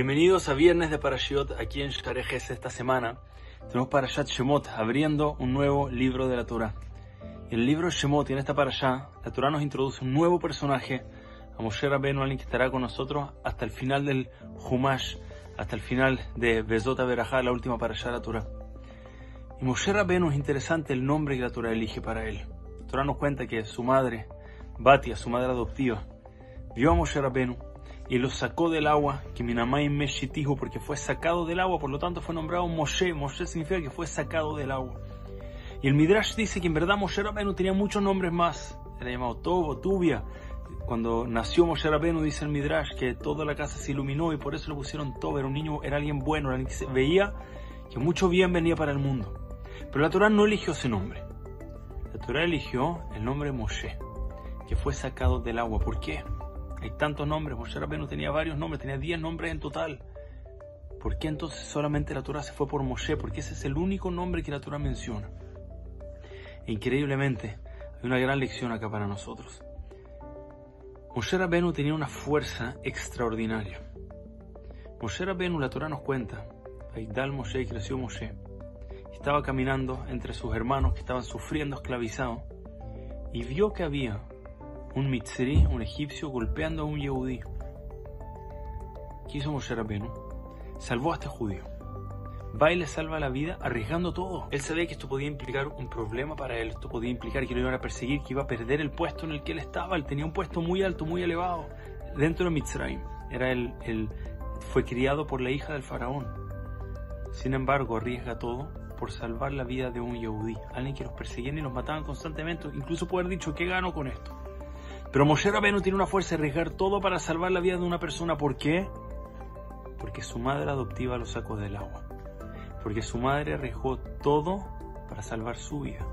Bienvenidos a Viernes de Parashiot aquí en Sharejes esta semana. Tenemos Parashat Shemot abriendo un nuevo libro de la Torah. El libro Shemot y en esta Parashá, la Torah nos introduce un nuevo personaje, a Moshe Rabbeinu, alguien que estará con nosotros hasta el final del Humash, hasta el final de Bezot Berajá, la última Parashá de la Torah. Y Moshe Rabbeinu es interesante el nombre que la Torah elige para él. La Torah nos cuenta que su madre, Batia, su madre adoptiva, vio a Moshe Rabbeinu y lo sacó del agua, que Minamai Meshitihu, porque fue sacado del agua, por lo tanto fue nombrado Moshe. Moshe significa que fue sacado del agua. Y el Midrash dice que en verdad Moshe Rabbeinu tenía muchos nombres más. Era llamado Tobo, Tubia. Cuando nació Moshe Rabbeinu, dice el Midrash, que toda la casa se iluminó y por eso lo pusieron Tobo. Era un niño, era alguien bueno, era alguien que se veía que mucho bien venía para el mundo. Pero la Torah no eligió ese nombre. La Torah eligió el nombre Moshe, que fue sacado del agua. ¿Por qué? Hay tantos nombres. Moshe Rabbeinu tenía varios nombres, tenía 10 nombres en total. ¿Por qué entonces solamente la Torah se fue por Moshe? Porque ese es el único nombre que la Torah menciona. Increíblemente, hay una gran lección acá para nosotros. Moshe Rabbeinu tenía una fuerza extraordinaria. Moshe Rabbeinu, la Torah nos cuenta, Aidal Moshe, creció Moshe, estaba caminando entre sus hermanos que estaban sufriendo esclavizados y vio que había un mitzri, un egipcio, golpeando a un yehudí. ¿Qué hizo Moshe Rabbeinu? Salvó a este judío. Va y le salva la vida arriesgando todo. Él sabía que esto podía implicar un problema para él, esto podía implicar que lo iban a perseguir, que iba a perder el puesto en el que él estaba. Él tenía un puesto muy alto, muy elevado, dentro de Mitzrayim. Era el, el, fue criado por la hija del faraón. Sin embargo, arriesga todo por salvar la vida de un yehudí, alguien que los perseguían y los mataban constantemente. Incluso haber dicho, ¿qué gano con esto? Pero Moshe Rabbeinu tiene una fuerza de arriesgar todo para salvar la vida de una persona. ¿Por qué? Porque su madre adoptiva lo sacó del agua. Porque su madre arriesgó todo para salvar su vida.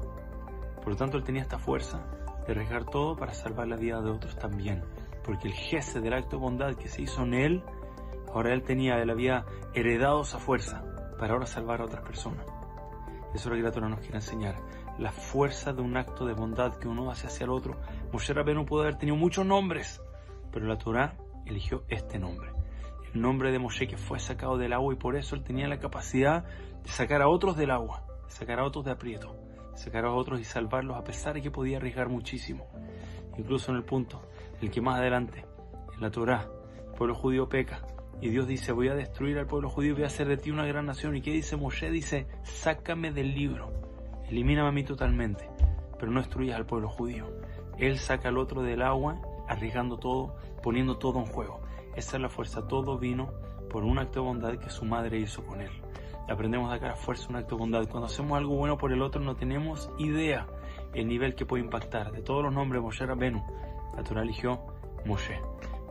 Por lo tanto, él tenía esta fuerza de arriesgar todo para salvar la vida de otros también. Porque el jefe del acto de bondad que se hizo en él, ahora él tenía, él había heredado esa fuerza para ahora salvar a otras personas. Eso es lo que la Torah nos quiere enseñar. La fuerza de un acto de bondad que uno hace hacia el otro. Moshe Rabbeinu pudo haber tenido muchos nombres, pero la Torah eligió este nombre. El nombre de Moshe que fue sacado del agua y por eso él tenía la capacidad de sacar a otros del agua, sacar a otros de aprieto, sacar a otros y salvarlos a pesar de que podía arriesgar muchísimo. Incluso en el punto el que más adelante, en la Torah, el pueblo judío peca, y Dios dice, voy a destruir al pueblo judío y voy a hacer de ti una gran nación. ¿Y qué dice Moshe? Dice, sácame del libro, elimíname a mí totalmente, pero no destruyas al pueblo judío. Él saca al otro del agua, arriesgando todo, poniendo todo en juego. Esa es la fuerza, todo vino por un acto de bondad que su madre hizo con él. Aprendemos de acá la fuerza, un acto de bondad. Cuando hacemos algo bueno por el otro no tenemos idea el nivel que puede impactar. De todos los nombres, Moshe Rabbenu, la Torah eligió Moshe.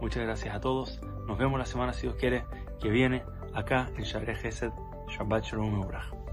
Muchas gracias a todos. Nos vemos la semana, si Dios quiere, que viene acá en Share Gesed. Shabbat Shalom Ubrach.